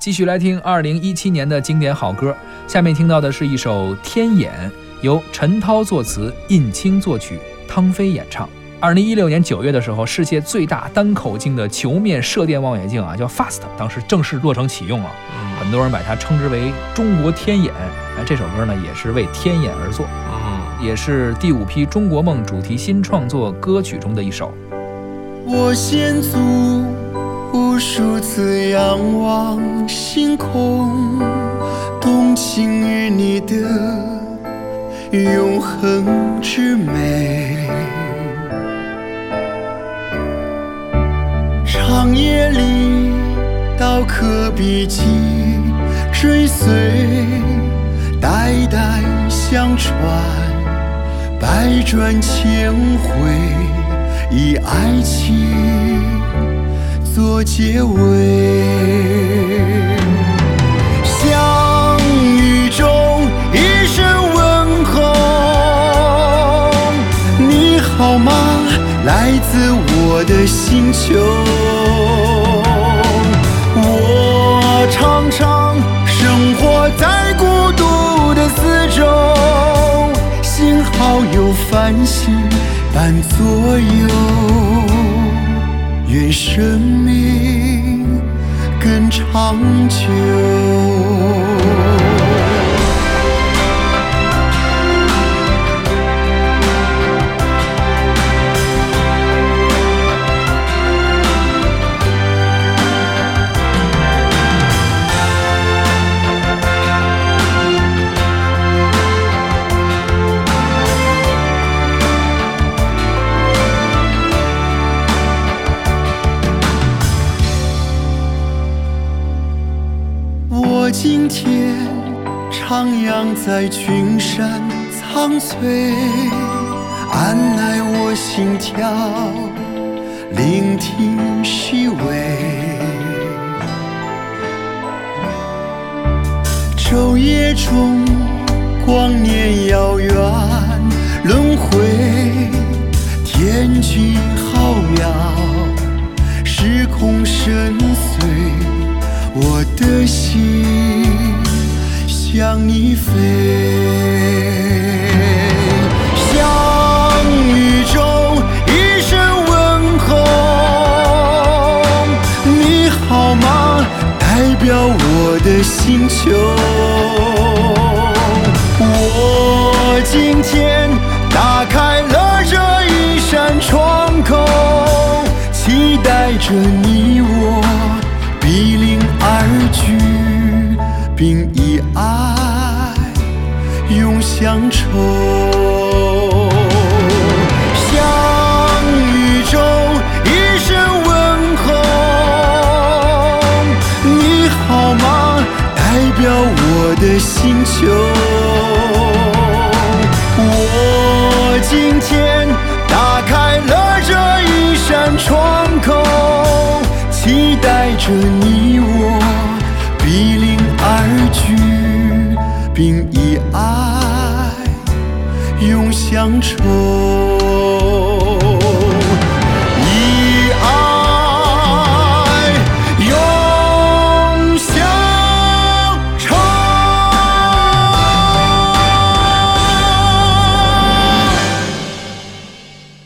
继续来听二零一七年的经典好歌。下面听到的是一首《天眼》，由陈涛作词，印青作曲，汤飞演唱。二零一六年九月的时候，世界最大单口径的球面射电望远镜啊，叫 FAST，当时正式落成启用了。很多人把它称之为中国天眼。哎，这首歌呢，也是为天眼而作，也是第五批中国梦主题新创作歌曲中的一首。我先祖。无数次仰望星空，动情于你的永恒之美。长夜里，刀刻笔迹，追随，代代相传，百转千回，以爱情。做结尾，相遇中一声问候，你好吗？来自我的星球。我常常生活在孤独的四周，幸好有繁星伴左右。愿生命更长久。今天徜徉在群山苍翠，按捺我心跳，聆听细微。昼夜中，光年遥远，轮回天际浩渺，时空深邃。我的心向你飞，向宇宙一声问候，你好吗？代表我的星球。我今天打开了这一扇窗口，期待着你我比邻。而居，并乡愁，向宇宙一声问候，你好吗？代表我的星球。我今天打开了这一扇窗口，期待着你我。比邻而居，并当初。